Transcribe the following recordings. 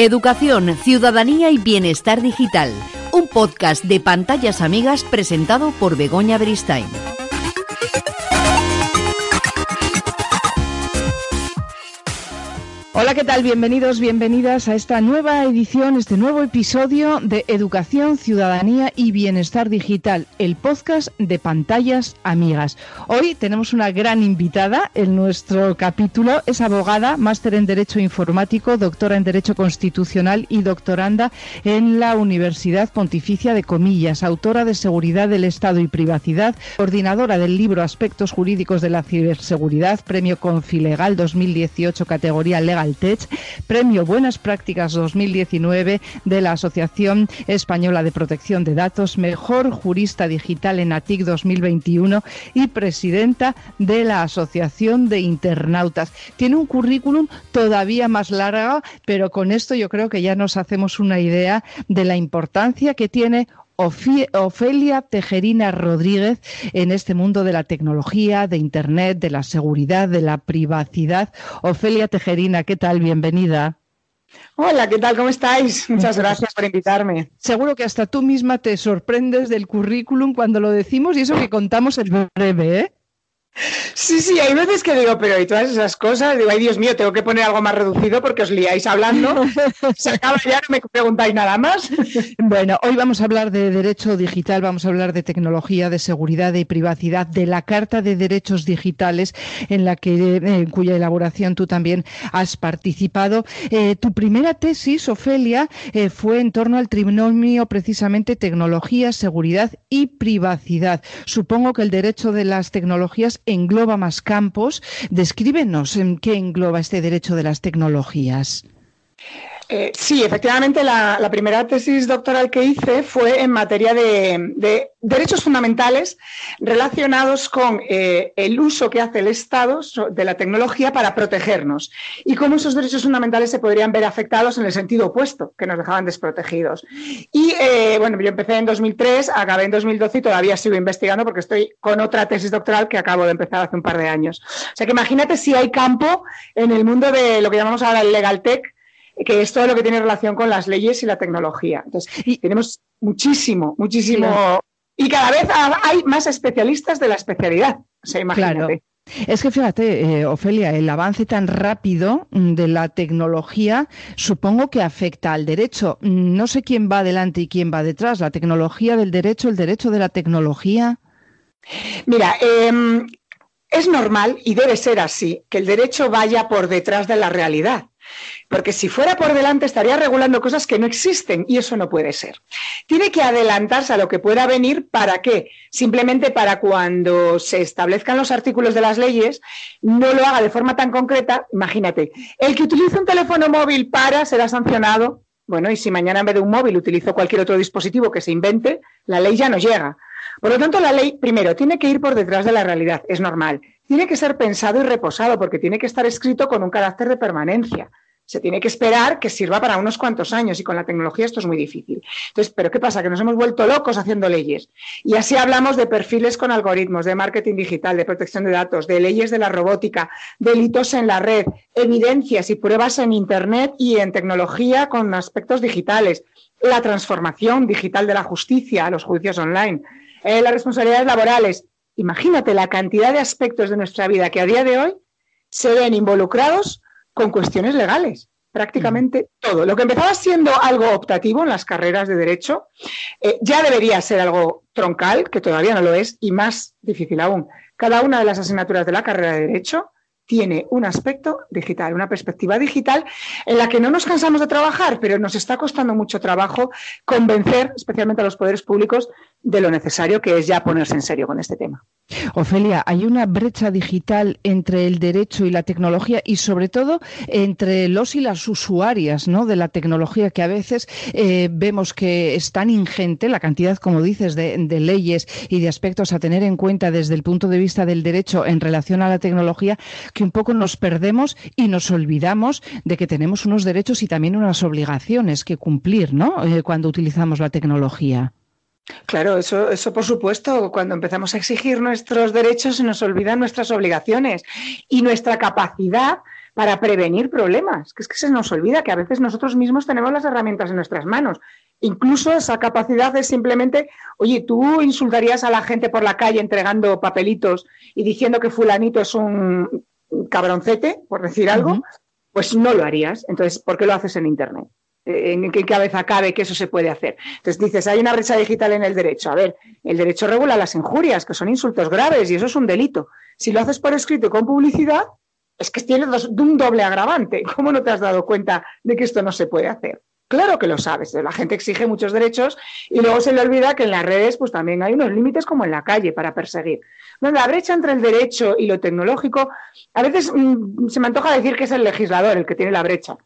Educación, Ciudadanía y Bienestar Digital, un podcast de pantallas amigas presentado por Begoña Beristain. Hola, ¿qué tal? Bienvenidos, bienvenidas a esta nueva edición, este nuevo episodio de Educación, Ciudadanía y Bienestar Digital, el podcast de pantallas amigas. Hoy tenemos una gran invitada en nuestro capítulo. Es abogada, máster en Derecho Informático, doctora en Derecho Constitucional y doctoranda en la Universidad Pontificia de Comillas, autora de Seguridad del Estado y Privacidad, coordinadora del libro Aspectos Jurídicos de la Ciberseguridad, Premio Confilegal 2018, categoría Legal Premio Buenas Prácticas 2019 de la Asociación Española de Protección de Datos, Mejor Jurista Digital en ATIC 2021 y presidenta de la Asociación de Internautas. Tiene un currículum todavía más largo, pero con esto yo creo que ya nos hacemos una idea de la importancia que tiene Ofelia Tejerina Rodríguez en este mundo de la tecnología, de Internet, de la seguridad, de la privacidad. Ofelia Tejerina, ¿qué tal? Bienvenida. Hola, ¿qué tal? ¿Cómo estáis? Muchas gracias por invitarme. Seguro que hasta tú misma te sorprendes del currículum cuando lo decimos y eso que contamos es breve, ¿eh? Sí, sí, hay veces que digo, pero y todas esas cosas, digo, ay Dios mío, tengo que poner algo más reducido porque os liáis hablando, se acaba ya, no me preguntáis nada más. Bueno, hoy vamos a hablar de derecho digital, vamos a hablar de tecnología, de seguridad y privacidad, de la Carta de Derechos Digitales en la que, en cuya elaboración tú también has participado. Eh, tu primera tesis, Ofelia, eh, fue en torno al trinomio precisamente tecnología, seguridad y privacidad. Supongo que el derecho de las tecnologías engloba más campos. Descríbenos en qué engloba este derecho de las tecnologías. Eh, sí, efectivamente, la, primera tesis doctoral que hice fue en materia de, derechos fundamentales relacionados con eh, el uso que hace el Estado de la tecnología para protegernos y cómo esos derechos fundamentales se podrían ver afectados en el sentido opuesto, que nos dejaban desprotegidos. Y eh, bueno, yo empecé en 2003, acabé en 2012 y todavía sigo investigando porque estoy con otra tesis doctoral que acabo de empezar hace un par de años. O sea que imagínate si hay campo en el mundo de lo que llamamos ahora el legal tech que es todo lo que tiene relación con las leyes y la tecnología. Entonces, y, tenemos muchísimo, muchísimo. Y cada vez hay más especialistas de la especialidad. O sea, imagínate. Es que fíjate, eh, Ofelia, el avance tan rápido mm, de la tecnología supongo que afecta al derecho. No sé quién va adelante y quién va detrás, la tecnología del derecho, el derecho de la tecnología. Mira, em, es normal y debe ser así que el derecho vaya por detrás de la realidad. Porque si fuera por delante estaría regulando cosas que no existen y eso no puede ser. Tiene que adelantarse a lo que pueda venir para qué? Simplemente para cuando se establezcan los artículos de las leyes, no lo haga de forma tan concreta. Imagínate, el que utiliza un teléfono móvil para será sancionado. Bueno, y si mañana en vez de un móvil utilizo cualquier otro dispositivo que se invente, la ley ya no llega. Por lo tanto, la ley, primero, tiene que ir por detrás de la realidad, es normal. Tiene que ser pensado y reposado porque tiene que estar escrito con un carácter de permanencia se tiene que esperar que sirva para unos cuantos años y con la tecnología esto es muy difícil. Entonces, ¿pero qué pasa? Que nos hemos vuelto locos haciendo leyes. Y así hablamos de perfiles con algoritmos, de marketing digital, de protección de datos, de leyes de la robótica, delitos en la red, evidencias y pruebas en Internet y en tecnología con aspectos digitales, la transformación digital de la justicia, los juicios online, eh, las responsabilidades laborales. Imagínate la cantidad de aspectos de nuestra vida que a día de hoy se ven involucrados con cuestiones legales prácticamente mm. todo. Lo que empezaba siendo algo optativo en las carreras de derecho, eh, ya debería ser algo troncal, que todavía no lo es, y más difícil aún. Cada una de las asignaturas de la carrera de derecho tiene un aspecto digital, una perspectiva digital en la que no nos cansamos de trabajar, pero nos está costando mucho trabajo convencer, especialmente a los poderes públicos, de lo necesario que es ya ponerse en serio con este tema. Ofelia, hay una brecha digital entre el derecho y la tecnología y sobre todo entre los y las usuarias ¿no? de la tecnología que a veces eh, vemos que es tan ingente la cantidad, como dices, de, leyes y de aspectos a tener en cuenta desde el punto de vista del derecho en relación a la tecnología que un poco nos perdemos y nos olvidamos de que tenemos unos derechos y también unas obligaciones que cumplir ¿no? Eh, cuando utilizamos la tecnología. Claro, eso, eso por supuesto. Cuando empezamos a exigir nuestros derechos se nos olvidan nuestras obligaciones y nuestra capacidad para prevenir problemas, que es que se nos olvida que a veces nosotros mismos tenemos las herramientas en nuestras manos. Incluso esa capacidad es simplemente, oye, tú insultarías a la gente por la calle entregando papelitos y diciendo que fulanito es un cabroncete, por decir algo, pues no lo harías. Entonces, ¿por qué lo haces en Internet? ¿En qué cabeza cabe que eso se puede hacer? Entonces dices, hay una brecha digital en el derecho. A ver, el derecho regula las injurias, que son insultos graves y eso es un delito. Si lo haces por escrito y con publicidad, es que tienes un doble agravante. ¿Cómo no te has dado cuenta de que esto no se puede hacer? Claro que lo sabes, la gente exige muchos derechos y luego se le olvida que en las redes pues también hay unos límites como en la calle para perseguir. la brecha entre el derecho y lo tecnológico, a veces mm, se me antoja decir que es el legislador el que tiene la brecha,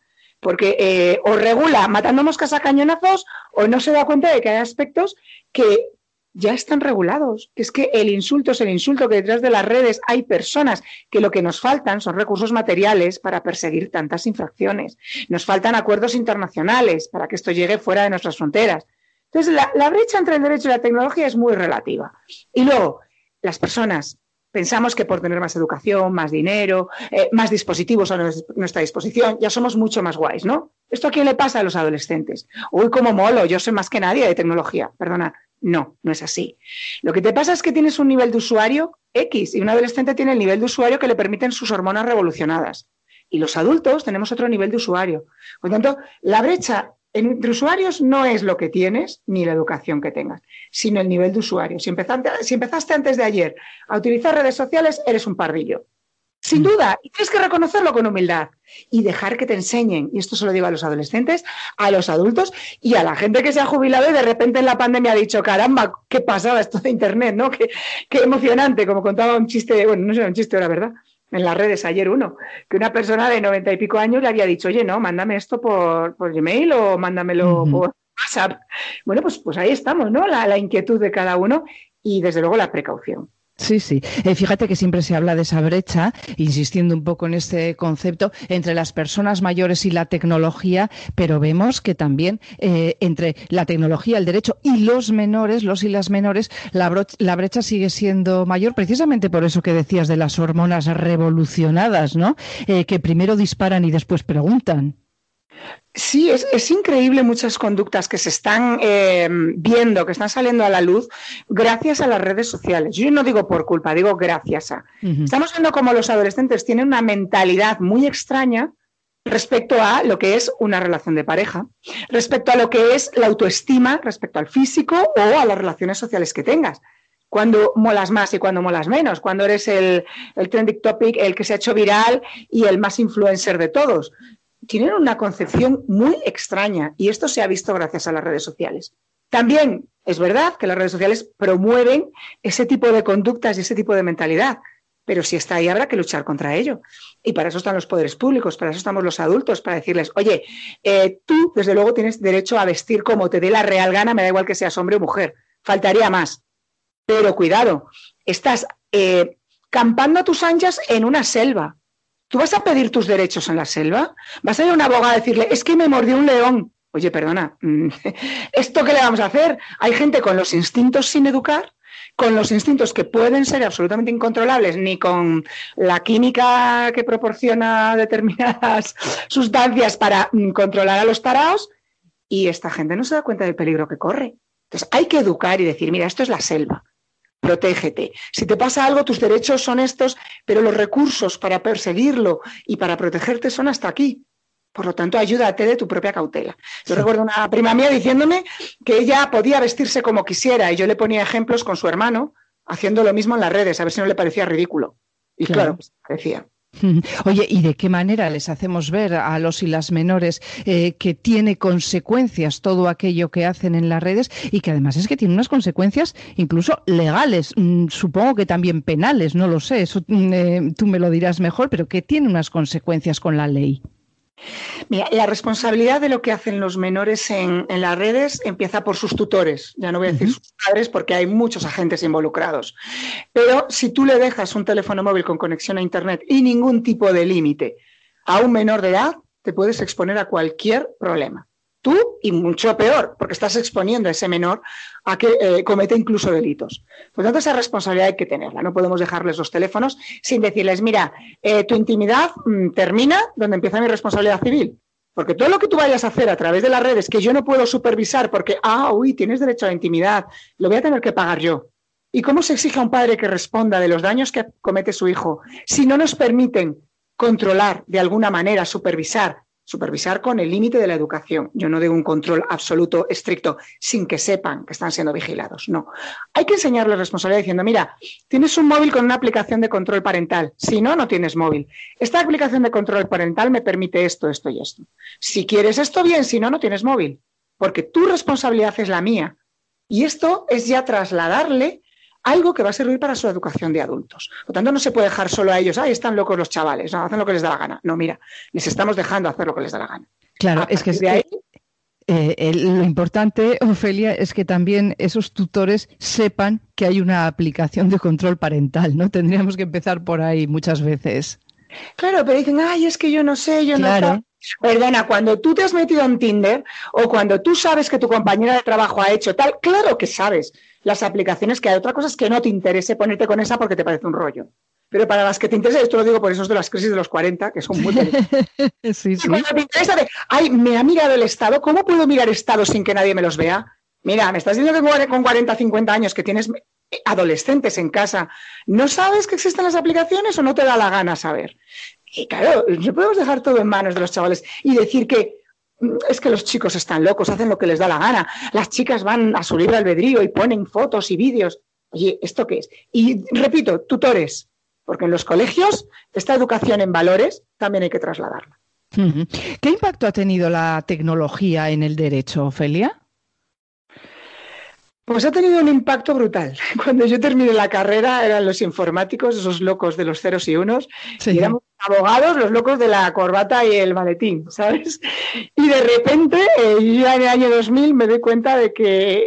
porque eh, o regula matando moscas a cañonazos o no se da cuenta de que hay aspectos que ya están regulados. Es que el insulto es el insulto, que detrás de las redes hay personas que lo que nos faltan son recursos materiales para perseguir tantas infracciones. Nos faltan acuerdos internacionales para que esto llegue fuera de nuestras fronteras. Entonces, la, brecha entre el derecho y la tecnología es muy relativa. Y luego, las personas pensamos que por tener más educación, más dinero, eh, más dispositivos a nuestra disposición, ya somos mucho más guays, ¿no? ¿Esto a quién le pasa a los adolescentes? Uy, como molo, yo sé más que nadie de tecnología. Perdona, no, no es así. Lo que te pasa es que tienes un nivel de usuario X y un adolescente tiene el nivel de usuario que le permiten sus hormonas revolucionadas. Y los adultos tenemos otro nivel de usuario. Por lo tanto, la brecha entre usuarios no es lo que tienes ni la educación que tengas, sino el nivel de usuario. Si empezaste, si empezaste antes de ayer a utilizar redes sociales, eres un pardillo. Sin mm. duda, y tienes que reconocerlo con humildad y dejar que te enseñen, y esto se lo digo a los adolescentes, a los adultos y a la gente que se ha jubilado y de repente en la pandemia ha dicho, caramba, qué pasaba esto de Internet, ¿no? Qué, emocionante, como contaba un chiste, bueno, no sé, un chiste, era verdad, en las redes ayer uno, que una persona de noventa y pico años le había dicho, oye, no, mándame esto por, Gmail o mándamelo por WhatsApp. Bueno, pues, pues ahí estamos, ¿no? la inquietud de cada uno y desde luego la precaución. Sí, sí. Eh, fíjate que siempre se habla de esa brecha, insistiendo un poco en este concepto, entre las personas mayores y la tecnología, pero vemos que también eh, entre la tecnología, el derecho y los menores, los y las menores, la, la, brecha sigue siendo mayor, precisamente por eso que decías de las hormonas revolucionadas, ¿no? Eh, que primero disparan y después preguntan. Sí, es, increíble muchas conductas que se están eh, viendo, que están saliendo a la luz gracias a las redes sociales. Yo no digo por culpa, digo gracias a. Estamos viendo cómo los adolescentes tienen una mentalidad muy extraña respecto a lo que es una relación de pareja, respecto a lo que es la autoestima, respecto al físico o a las relaciones sociales que tengas. Cuando molas más y cuando molas menos, cuando eres el, el trending topic, el que se ha hecho viral y el más influencer de todos tienen una concepción muy extraña y esto se ha visto gracias a las redes sociales. También es verdad que las redes sociales promueven ese tipo de conductas y ese tipo de mentalidad, pero si está ahí habrá que luchar contra ello. Y para eso están los poderes públicos, para eso estamos los adultos, para decirles, oye, eh, tú desde luego tienes derecho a vestir como te dé la real gana, me da igual que seas hombre o mujer, faltaría más. Pero cuidado, estás eh, campando a tus anchas en una selva, ¿Tú vas a pedir tus derechos en la selva? ¿Vas a ir a una abogada a decirle, es que me mordió un león? Oye, perdona, mm, ¿esto qué le vamos a hacer? Hay gente con los instintos sin educar, con los instintos que pueden ser absolutamente incontrolables, ni con la química que proporciona determinadas sustancias para mm, controlar a los taraos, y esta gente no se da cuenta del peligro que corre. Entonces, hay que educar y decir, mira, esto es la selva protégete. Si te pasa algo, tus derechos son estos, pero los recursos para perseguirlo y para protegerte son hasta aquí. Por lo tanto, ayúdate de tu propia cautela. Yo recuerdo una prima mía diciéndome que ella podía vestirse como quisiera y yo le ponía ejemplos con su hermano haciendo lo mismo en las redes, a ver si no le parecía ridículo. Y claro, pues, parecía. Oye, ¿y de qué manera les hacemos ver a los y las menores eh, que tiene consecuencias todo aquello que hacen en las redes y que además es que tiene unas consecuencias incluso legales, mm, supongo que también penales, no lo sé, eso mm, eh, tú me lo dirás mejor, pero que tiene unas consecuencias con la ley? Mira, la responsabilidad de lo que hacen los menores en, las redes empieza por sus tutores. Ya no voy a decir sus padres porque hay muchos agentes involucrados. Pero si tú le dejas un teléfono móvil con conexión a Internet y ningún tipo de límite a un menor de edad, te puedes exponer a cualquier problema. tú y mucho peor, porque estás exponiendo a ese menor a que eh, cometa incluso delitos. Por tanto, esa responsabilidad hay que tenerla. No podemos dejarles los teléfonos sin decirles, mira, eh, tu intimidad mm, termina donde empieza mi responsabilidad civil. Porque todo lo que tú vayas a hacer a través de las redes que yo no puedo supervisar porque, ah, uy, tienes derecho a la intimidad, lo voy a tener que pagar yo. ¿Y cómo se exige a un padre que responda de los daños que comete su hijo si no nos permiten controlar de alguna manera, supervisar supervisar con el límite de la educación. Yo no digo un control absoluto, estricto, sin que sepan que están siendo vigilados. No. Hay que enseñarles responsabilidad diciendo, mira, tienes un móvil con una aplicación de control parental. Si no, no tienes móvil. Esta aplicación de control parental me permite esto, esto y esto. Si quieres esto, bien, si no, no tienes móvil. Porque tu responsabilidad es la mía. Y esto es ya trasladarle algo que va a servir para su educación de adultos. Por lo tanto, no se puede dejar solo a ellos, ahí están locos los chavales, no, hacen lo que les da la gana. No, mira, les estamos dejando hacer lo que les da la gana. Claro, es que, eh, lo importante, Ofelia, es que también esos tutores sepan que hay una aplicación de control parental, ¿no? Tendríamos que empezar por ahí muchas veces. Claro, pero dicen, ay, es que yo no sé, yo no sé. Perdona, cuando tú te has metido en Tinder o cuando tú sabes que tu compañera de trabajo ha hecho tal, claro que sabes las aplicaciones que hay. Otra cosa es que no te interese ponerte con esa porque te parece un rollo. Pero para las que te interese, esto lo digo por esos de las crisis de los 40, que son muy sí, sí. Cuando te interesa de, ay, me ha mirado el Estado, ¿cómo puedo mirar Estado sin que nadie me los vea? Mira, me estás diciendo que con 40, 50 años que tienes adolescentes en casa, ¿no sabes que existen las aplicaciones o no te da la gana saber? Y claro, no podemos dejar todo en manos de los chavales y decir que mm, es que los chicos están locos, hacen lo que les da la gana. Las chicas van a su libre albedrío y ponen fotos y vídeos. Oye, ¿esto qué es? Y repito, tutores, porque en los colegios esta educación en valores también hay que trasladarla. ¿Qué impacto ha tenido la tecnología en el derecho, Ofelia? Pues ha tenido un impacto brutal. Cuando yo terminé la carrera eran los informáticos, esos locos de los ceros y unos, y éramos abogados, los locos de la corbata y el maletín, ¿sabes? Y de repente, eh, yo en el año 2000 me doy cuenta de que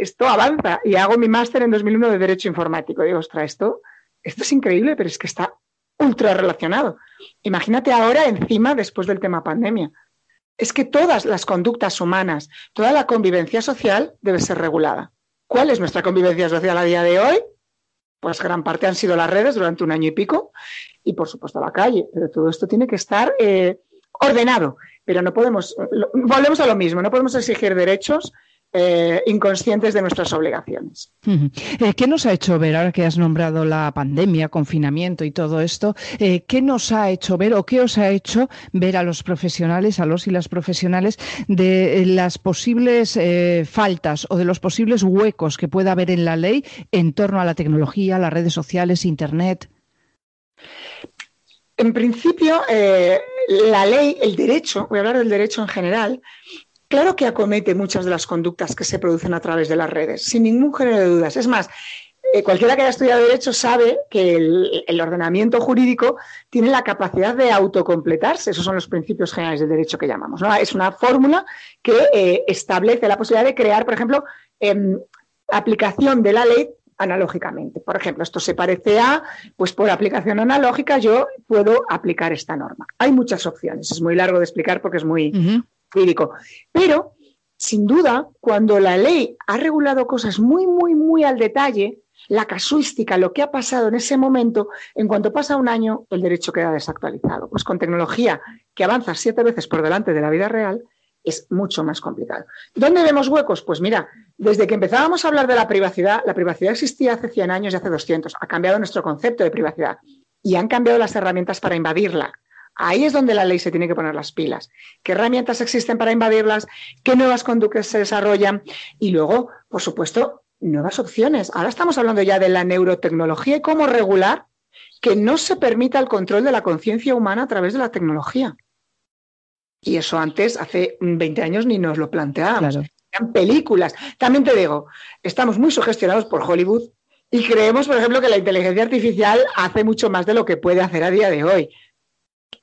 esto avanza y hago mi máster en 2001 de Derecho Informático. Y digo, ostras, esto, esto es increíble, pero es que está ultra relacionado. Imagínate ahora encima después del tema pandemia. Es que todas las conductas humanas, toda la convivencia social debe ser regulada. ¿Cuál es nuestra convivencia social a día de hoy? Pues gran parte han sido las redes durante un año y pico y por supuesto la calle, pero todo esto tiene que estar eh, ordenado. Pero no podemos, volvemos a lo mismo, no podemos exigir derechos eh, inconscientes de nuestras obligaciones. Eh, ¿Qué nos ha hecho ver, ahora que has nombrado la pandemia, confinamiento y todo esto, eh, qué nos ha hecho ver o qué os ha hecho ver a los profesionales, a los y las profesionales, de las posibles faltas o de los posibles huecos que pueda haber en la ley en torno a la tecnología, las redes sociales, Internet? En principio, la ley, el derecho, voy a hablar del derecho en general, Claro que acomete muchas de las conductas que se producen a través de las redes, sin ningún género de dudas. Es más, eh, cualquiera que haya estudiado Derecho sabe que el, ordenamiento jurídico tiene la capacidad de autocompletarse. Esos son los principios generales del derecho que llamamos. Es una fórmula que eh, establece la posibilidad de crear, por ejemplo, em, aplicación de la ley analógicamente. Por ejemplo, esto se parece a, pues por aplicación analógica yo puedo aplicar esta norma. Hay muchas opciones. Es muy largo de explicar porque es muy, pero, sin duda, cuando la ley ha regulado cosas muy, muy, muy al detalle, la casuística, lo que ha pasado en ese momento, en cuanto pasa un año, el derecho queda desactualizado. Pues con tecnología que avanza siete veces por delante de la vida real, es mucho más complicado. ¿Dónde vemos huecos? Pues mira, desde que empezábamos a hablar de la privacidad, la privacidad existía hace 100 años y hace 200. Ha cambiado nuestro concepto de privacidad y han cambiado las herramientas para invadirla. Ahí es donde la ley se tiene que poner las pilas. ¿Qué herramientas existen para invadirlas? ¿Qué nuevas conductas se desarrollan? Y luego, por supuesto, nuevas opciones. Ahora estamos hablando ya de la neurotecnología y cómo regular que no se permita el control de la conciencia humana a través de la tecnología. Y eso antes, hace 20 años, ni nos lo planteábamos. Eran películas. También te digo, estamos muy sugestionados por Hollywood y creemos, por ejemplo, que la inteligencia artificial hace mucho más de lo que puede hacer a día de hoy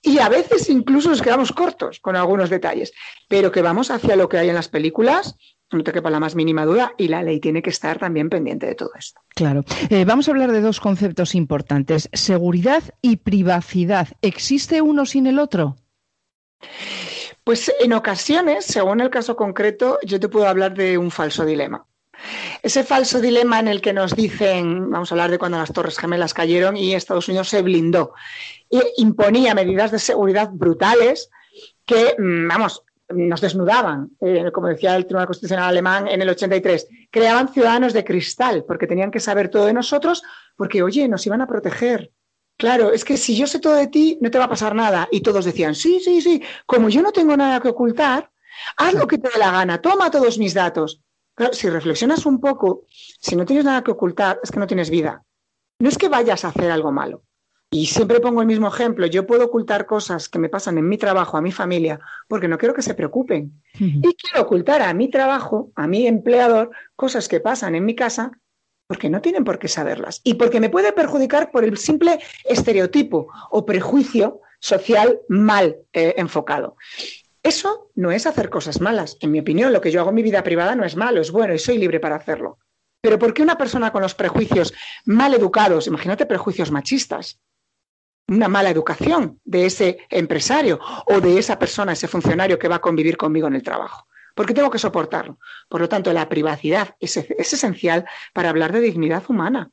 y a veces incluso nos quedamos cortos con algunos detalles, pero que vamos hacia lo que hay en las películas, no te quepa la más mínima duda, y la ley tiene que estar también pendiente de todo esto. Claro. Eh, vamos a hablar de dos conceptos importantes, seguridad y privacidad. ¿Existe uno sin el otro? Pues en ocasiones, según el caso concreto, yo te puedo hablar de un falso dilema. Ese falso dilema en el que nos dicen, vamos a hablar de cuando las Torres Gemelas cayeron y Estados Unidos se blindó imponía medidas de seguridad brutales que, mm, vamos, nos desnudaban, eh, como decía el Tribunal Constitucional alemán en el 83, creaban ciudadanos de cristal porque tenían que saber todo de nosotros porque, oye, nos iban a proteger. Claro, es que si yo sé todo de ti, no te va a pasar nada. Y todos decían, sí, sí, sí, como yo no tengo nada que ocultar, haz lo que te dé la gana, toma todos mis datos si reflexionas un poco, si no tienes nada que ocultar, es que no tienes vida. No es que vayas a hacer algo malo. Y siempre pongo el mismo ejemplo. Yo puedo ocultar cosas que me pasan en mi trabajo, a mi familia, porque no quiero que se preocupen. Y quiero ocultar a mi trabajo, a mi empleador, cosas que pasan en mi casa, porque no tienen por qué saberlas. Y porque me puede perjudicar por el simple estereotipo o prejuicio social mal eh, enfocado. Eso no es hacer cosas malas. En mi opinión, lo que yo hago en mi vida privada no es malo, es bueno y soy libre para hacerlo. Pero ¿por qué una persona con los prejuicios mal educados, imagínate prejuicios machistas, una mala educación de ese empresario o de esa persona, ese funcionario que va a convivir conmigo en el trabajo? ¿Por qué tengo que soportarlo? Por lo tanto, la privacidad es, es esencial para hablar de dignidad humana.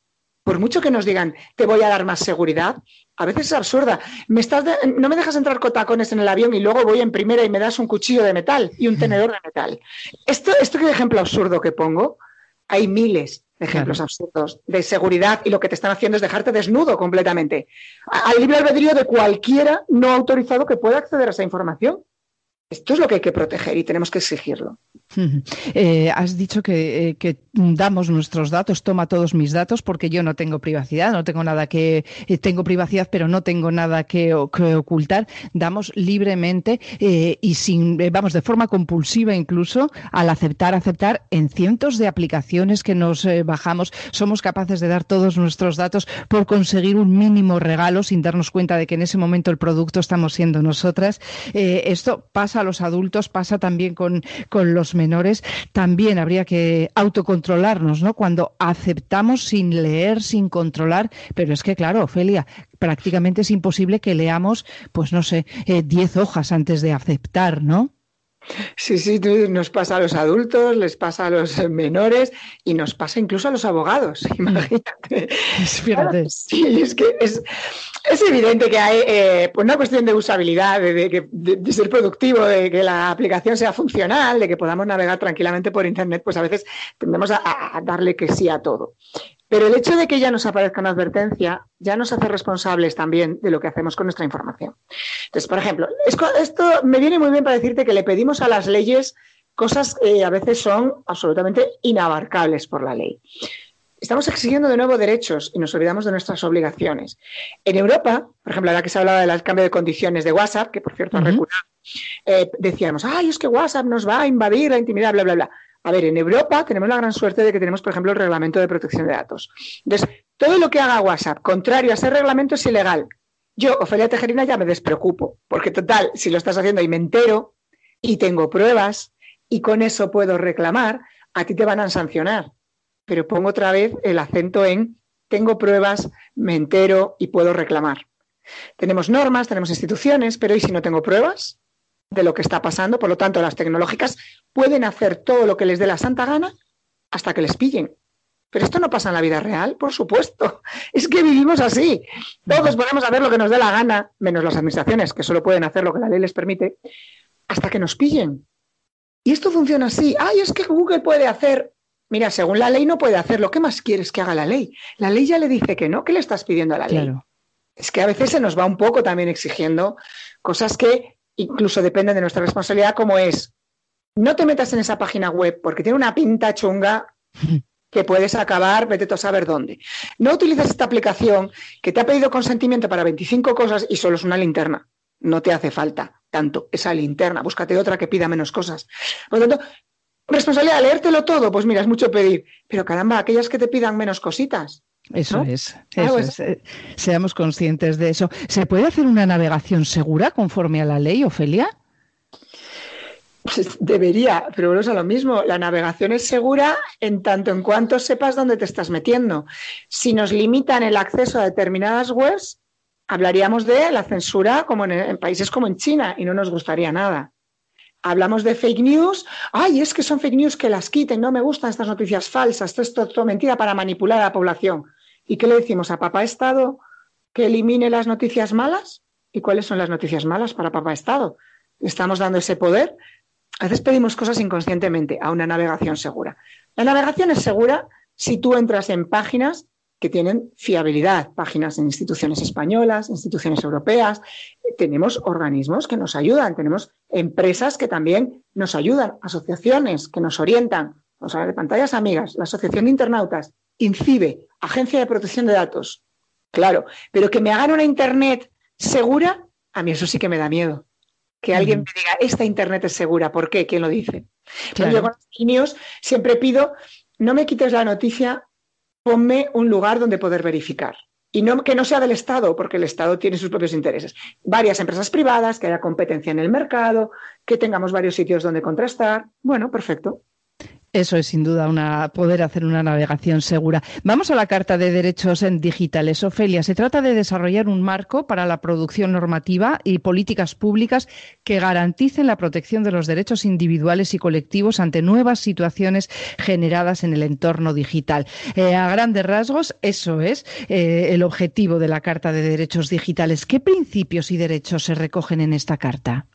Por mucho que nos digan, te voy a dar más seguridad, a veces es absurda. Me estás no me dejas entrar con tacones en el avión y luego voy en primera y me das un cuchillo de metal y un tenedor de metal. Esto, esto que ejemplo absurdo que pongo, hay miles de ejemplos absurdos de seguridad y lo que te están haciendo es dejarte desnudo completamente. Al libre albedrío de cualquiera no autorizado que pueda acceder a esa información. Esto es lo que hay que proteger y tenemos que exigirlo. Eh, has dicho eh, que, damos nuestros datos, toma todos mis datos, porque yo no tengo privacidad, no tengo nada que. Eh, tengo privacidad, pero no tengo nada que, ocultar. Damos libremente y sin, vamos, de forma compulsiva incluso, al aceptar, aceptar en cientos de aplicaciones que nos bajamos, somos capaces de dar todos nuestros datos por conseguir un mínimo regalo sin darnos cuenta de que en ese momento el producto estamos siendo nosotras. esto pasa a los adultos, pasa también con, con los menores, también habría que autocontrolarnos, ¿no? Cuando aceptamos sin leer, sin controlar, pero es que, claro, Ofelia, prácticamente es imposible que leamos, pues no sé, eh, diez hojas antes de aceptar, ¿no? Sí, sí, nos pasa a los adultos, les pasa a los menores y nos pasa incluso a los abogados, imagínate. sí, es que es, evidente que hay eh, pues una cuestión de usabilidad, de, ser productivo, de que la aplicación sea funcional, de que podamos navegar tranquilamente por Internet, pues a veces tendemos a darle que sí a todo. Pero el hecho de que ya nos aparezca una advertencia ya nos hace responsables también de lo que hacemos con nuestra información. Entonces, por ejemplo, esto me viene muy bien para decirte que le pedimos a las leyes cosas que a veces son absolutamente inabarcables por la ley. Estamos exigiendo de nuevo derechos y nos olvidamos de nuestras obligaciones. En Europa, por ejemplo, ahora que se hablaba del cambio de condiciones de WhatsApp, que por cierto ha eh, decíamos, ay, es que WhatsApp nos va a invadir la intimidad, bla, bla, bla. A ver, en Europa tenemos la gran suerte de que tenemos, por ejemplo, el reglamento de protección de datos. Entonces, todo lo que haga WhatsApp, contrario a ese reglamento, es ilegal. Yo, Ofelia Tejerina, ya me despreocupo, porque total, si lo estás haciendo y me entero y tengo pruebas y con eso puedo reclamar, a ti te van a sancionar. Pero pongo otra vez el acento en tengo pruebas, me entero y puedo reclamar. Tenemos normas, tenemos instituciones, pero ¿y si no tengo pruebas? de lo que está pasando. Por lo tanto, las tecnológicas pueden hacer todo lo que les dé la santa gana hasta que les pillen. Pero esto no pasa en la vida real, por supuesto. Es que vivimos así. Todos podemos hacer lo que nos dé la gana, menos las administraciones, que solo pueden hacer lo que la ley les permite, hasta que nos pillen. Y esto funciona así. Ay, es que Google puede hacer. Mira, según la ley no puede hacerlo. ¿Qué más quieres que haga la ley? La ley ya le dice que no. ¿Qué le estás pidiendo a la ley? Es que a veces se nos va un poco también exigiendo cosas que incluso depende de nuestra responsabilidad, como es, no te metas en esa página web porque tiene una pinta chunga que puedes acabar, vete a saber dónde. No utilices esta aplicación que te ha pedido consentimiento para 25 cosas y solo es una linterna. No te hace falta tanto esa linterna. Búscate otra que pida menos cosas. Por lo tanto, responsabilidad, leértelo todo, pues mira, es mucho pedir. Pero caramba, aquellas que te pidan menos cositas, eso es, eso es. Eh, seamos conscientes de eso. ¿Se puede hacer una navegación segura conforme a la ley, Ofelia? Pues debería, pero es a lo mismo. La navegación es segura en tanto en cuanto sepas dónde te estás metiendo. Si nos limitan el acceso a determinadas webs, hablaríamos de la censura como en, en países como en China y no nos gustaría nada. Hablamos de fake news, ay, es que son fake news que las quiten, no me gustan estas noticias falsas, esto es todo mentira para manipular a la población. ¿Y qué le decimos a papá Estado que elimine las noticias malas? ¿Y cuáles son las noticias malas para papá Estado? ¿Estamos dando ese poder? A veces pedimos cosas inconscientemente a una navegación segura. La navegación es segura si tú entras en páginas que tienen fiabilidad, páginas en instituciones españolas, instituciones europeas. Tenemos organismos que nos ayudan, tenemos empresas que también nos ayudan, asociaciones que nos orientan. Vamos a hablar de pantallas amigas, la Asociación de Internautas, INCIBE, Agencia de Protección de Datos. Claro, pero que me hagan una Internet segura, a mí eso sí que me da miedo. Que alguien me diga, esta Internet es segura, ¿por qué? ¿Quién lo dice? Yo con los niños siempre pido, no me quites la noticia, ponme un lugar donde poder verificar. Y no, que no sea del Estado, porque el Estado tiene sus propios intereses. Varias empresas privadas, que haya competencia en el mercado, que tengamos varios sitios donde contrastar. Bueno, perfecto. Eso es sin duda una, poder hacer una navegación segura. Vamos a la Carta de Derechos Digitales. Ofelia, se trata de desarrollar un marco para la producción normativa y políticas públicas que garanticen la protección de los derechos individuales y colectivos ante nuevas situaciones generadas en el entorno digital. Eh, a grandes rasgos, eso es eh, el objetivo de la Carta de Derechos Digitales. ¿Qué principios y derechos se recogen en esta carta?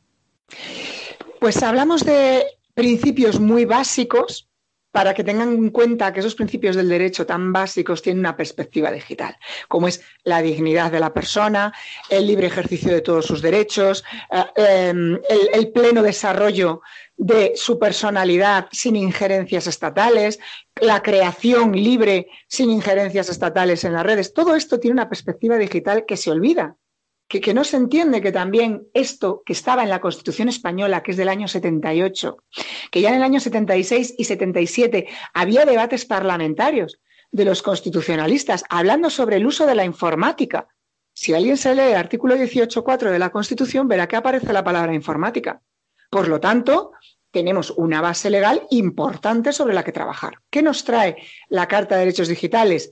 Pues hablamos de principios muy básicos para que tengan en cuenta que esos principios del derecho tan básicos tienen una perspectiva digital, como es la dignidad de la persona, el libre ejercicio de todos sus derechos, eh, em, el, pleno desarrollo de su personalidad sin injerencias estatales, la creación libre sin injerencias estatales en las redes. Todo esto tiene una perspectiva digital que se olvida que, no se entiende que también esto que estaba en la Constitución española, que es del año 78, que ya en el año 76 y 77 había debates parlamentarios de los constitucionalistas hablando sobre el uso de la informática. Si alguien se lee el artículo 18.4 de la Constitución, verá que aparece la palabra informática. Por lo tanto, tenemos una base legal importante sobre la que trabajar. ¿Qué nos trae la Carta de Derechos Digitales?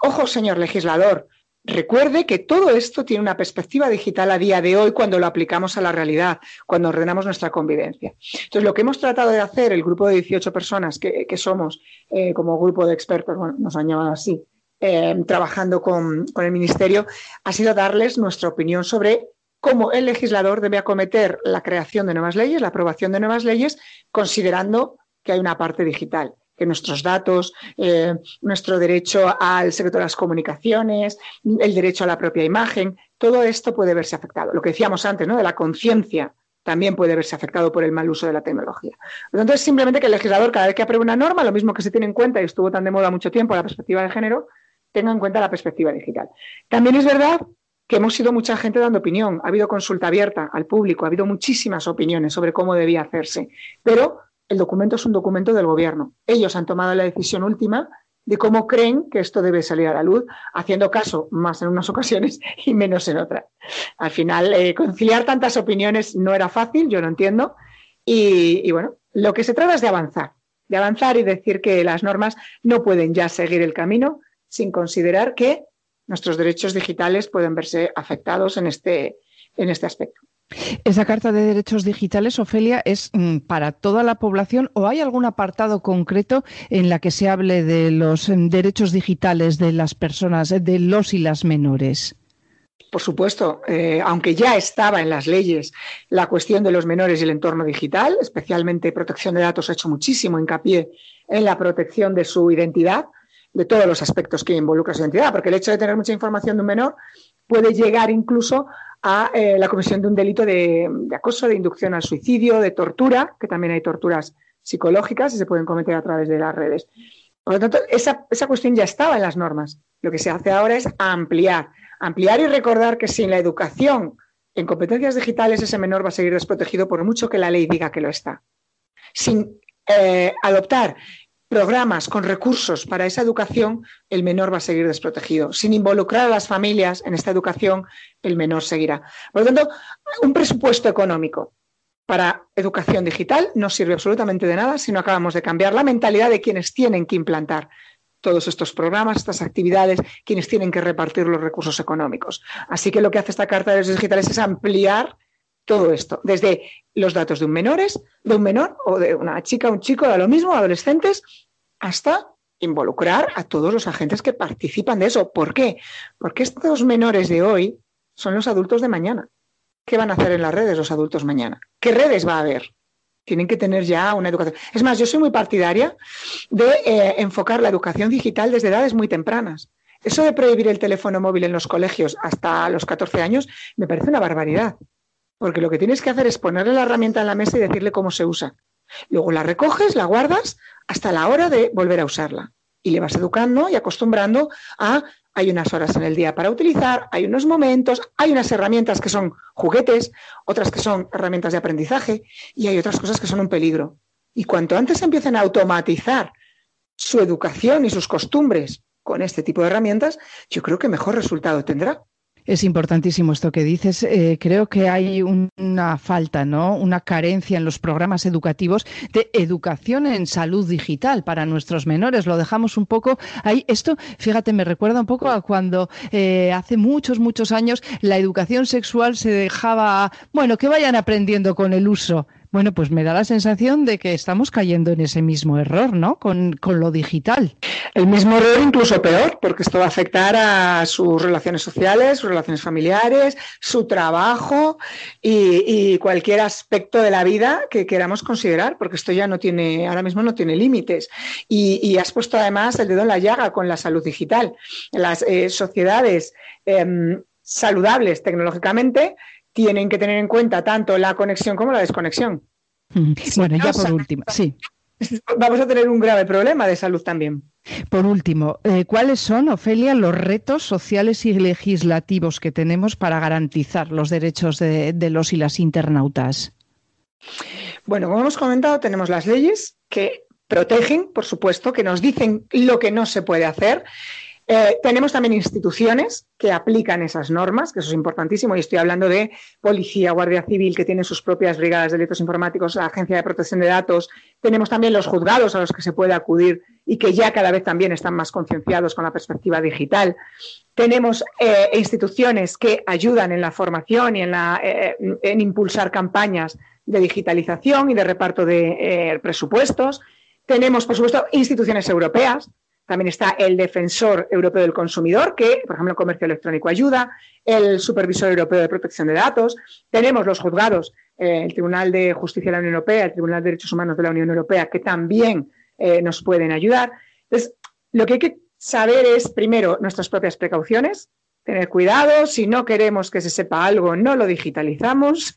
Ojo, señor legislador, Recuerde que todo esto tiene una perspectiva digital a día de hoy cuando lo aplicamos a la realidad, cuando ordenamos nuestra convivencia. Entonces, lo que hemos tratado de hacer, el grupo de 18 personas que, somos eh, como grupo de expertos, bueno, nos han llamado así, eh, trabajando con, con el Ministerio, ha sido darles nuestra opinión sobre cómo el legislador debe acometer la creación de nuevas leyes, la aprobación de nuevas leyes, considerando que hay una parte digital que nuestros datos, eh, nuestro derecho al secreto de las comunicaciones, el derecho a la propia imagen, todo esto puede verse afectado. Lo que decíamos antes, ¿no? De la conciencia también puede verse afectado por el mal uso de la tecnología. Entonces, simplemente que el legislador, cada vez que apruebe una norma, lo mismo que se tiene en cuenta y estuvo tan de moda mucho tiempo la perspectiva de género, tenga en cuenta la perspectiva digital. También es verdad que hemos sido mucha gente dando opinión, ha habido consulta abierta al público, ha habido muchísimas opiniones sobre cómo debía hacerse, pero el documento es un documento del gobierno. Ellos han tomado la decisión última de cómo creen que esto debe salir a la luz, haciendo caso más en unas ocasiones y menos en otras. Al final, eh, conciliar tantas opiniones no era fácil, yo no entiendo. Y, y, bueno, lo que se trata es de avanzar, de avanzar y decir que las normas no pueden ya seguir el camino sin considerar que nuestros derechos digitales pueden verse afectados en este, en este aspecto. ¿Esa Carta de Derechos Digitales, Ofelia, es mm, para toda la población o hay algún apartado concreto en la que se hable de los mm, derechos digitales de las personas, de los y las menores? Por supuesto, eh, aunque ya estaba en las leyes la cuestión de los menores y el entorno digital, especialmente protección de datos ha hecho muchísimo hincapié en la protección de su identidad, de todos los aspectos que involucra su identidad, porque el hecho de tener mucha información de un menor puede llegar incluso a eh, la comisión de un delito de, acoso, de inducción al suicidio, de tortura, que también hay torturas psicológicas y se pueden cometer a través de las redes. Por lo tanto, esa, esa cuestión ya estaba en las normas. Lo que se hace ahora es ampliar, ampliar y recordar que sin la educación en competencias digitales ese menor va a seguir desprotegido por mucho que la ley diga que lo está. Sin eh, adoptar programas con recursos para esa educación, el menor va a seguir desprotegido. Sin involucrar a las familias en esta educación, el menor seguirá. Por lo tanto, un presupuesto económico para educación digital no sirve absolutamente de nada si no acabamos de cambiar la mentalidad de quienes tienen que implantar todos estos programas, estas actividades, quienes tienen que repartir los recursos económicos. Así que lo que hace esta Carta de los Digitales es ampliar todo esto, desde los datos de un menores, de un menor o de una chica, un chico, da lo mismo, adolescentes, hasta involucrar a todos los agentes que participan de eso. ¿Por qué? Porque estos menores de hoy son los adultos de mañana. ¿Qué van a hacer en las redes los adultos mañana? ¿Qué redes va a haber? Tienen que tener ya una educación. Es más, yo soy muy partidaria de eh, enfocar la educación digital desde edades muy tempranas. Eso de prohibir el teléfono móvil en los colegios hasta los 14 años me parece una barbaridad. Porque lo que tienes que hacer es ponerle la herramienta en la mesa y decirle cómo se usa. Luego la recoges, la guardas hasta la hora de volver a usarla. Y le vas educando y acostumbrando a hay unas horas en el día para utilizar, hay unos momentos, hay unas herramientas que son juguetes, otras que son herramientas de aprendizaje y hay otras cosas que son un peligro. Y cuanto antes empiecen a automatizar su educación y sus costumbres con este tipo de herramientas, yo creo que mejor resultado tendrá. Es importantísimo esto que dices. Eh, creo que hay una falta, ¿no? Una carencia en los programas educativos de educación en salud digital para nuestros menores. Lo dejamos un poco ahí. Esto, fíjate, me recuerda un poco a cuando eh, hace muchos, muchos años la educación sexual se dejaba, bueno, que vayan aprendiendo con el uso. Bueno, pues me da la sensación de que estamos cayendo en ese mismo error, ¿no? Con, lo digital. El mismo error, incluso peor, porque esto va a afectar a sus relaciones sociales, sus relaciones familiares, su trabajo y, cualquier aspecto de la vida que queramos considerar, porque esto ya no tiene, ahora mismo no tiene límites. Y, has puesto además el dedo en la llaga con la salud digital. Las eh, sociedades em, saludables tecnológicamente tienen que tener en cuenta tanto la conexión como la desconexión. Mm, bueno, ya por último, sí. Vamos a tener un grave problema de salud también. Por último, eh, ¿cuáles son, Ofelia, los retos sociales y legislativos que tenemos para garantizar los derechos de, de los y las internautas? Bueno, como hemos comentado, tenemos las leyes que protegen, por supuesto, que nos dicen lo que no se puede hacer eh, tenemos también instituciones que aplican esas normas, que eso es importantísimo, y estoy hablando de policía, guardia civil, que tienen sus propias brigadas de delitos informáticos, la agencia de protección de datos. Tenemos también los juzgados a los que se puede acudir y que ya cada vez también están más concienciados con la perspectiva digital. Tenemos eh, instituciones que ayudan en la formación y en, eh, en impulsar campañas de digitalización y de reparto de presupuestos. Tenemos, por supuesto, instituciones europeas también está el defensor europeo del consumidor, que, por ejemplo, el comercio electrónico ayuda, el supervisor europeo de protección de datos. Tenemos los juzgados, eh, el Tribunal de Justicia de la Unión Europea, el Tribunal de Derechos Humanos de la Unión Europea, que también eh, nos pueden ayudar. Entonces, lo que hay que saber es, primero, nuestras propias precauciones, tener cuidado, si no queremos que se sepa algo, no lo digitalizamos.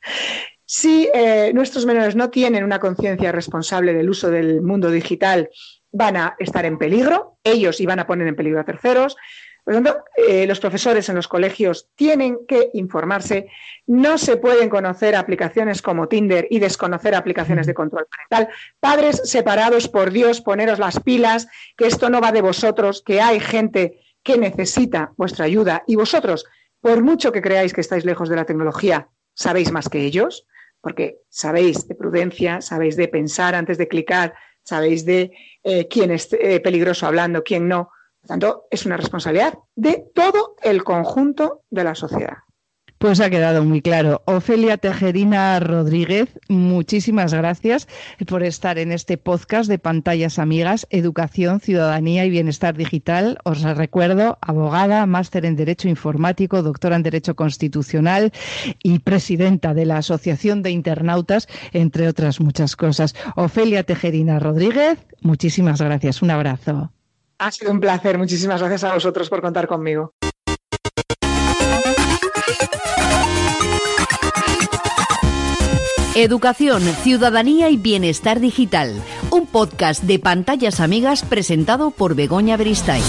Si eh, nuestros menores no tienen una conciencia responsable del uso del mundo digital, van a estar en peligro, ellos y van a poner en peligro a terceros. Por lo tanto, eh, los profesores en los colegios tienen que informarse. No se pueden conocer aplicaciones como Tinder y desconocer aplicaciones de control parental. Padres separados, por Dios, poneros las pilas, que esto no va de vosotros, que hay gente que necesita vuestra ayuda y vosotros, por mucho que creáis que estáis lejos de la tecnología, sabéis más que ellos, porque sabéis de prudencia, sabéis de pensar antes de clicar, sabéis de eh, quién es eh, peligroso hablando, quién no. Por tanto, es una responsabilidad de todo el conjunto de la sociedad. Pues ha quedado muy claro. Ofelia Tejerina Rodríguez, muchísimas gracias por estar en este podcast de Pantallas Amigas, Educación, Ciudadanía y Bienestar Digital. Os recuerdo, abogada, máster en Derecho Informático, doctora en Derecho Constitucional y presidenta de la Asociación de Internautas, entre otras muchas cosas. Ofelia Tejerina Rodríguez, muchísimas gracias. Un abrazo. Ha sido un placer. Muchísimas gracias a vosotros por contar conmigo. Educación, Ciudadanía y Bienestar Digital, un podcast de pantallas amigas presentado por Begoña Beristain.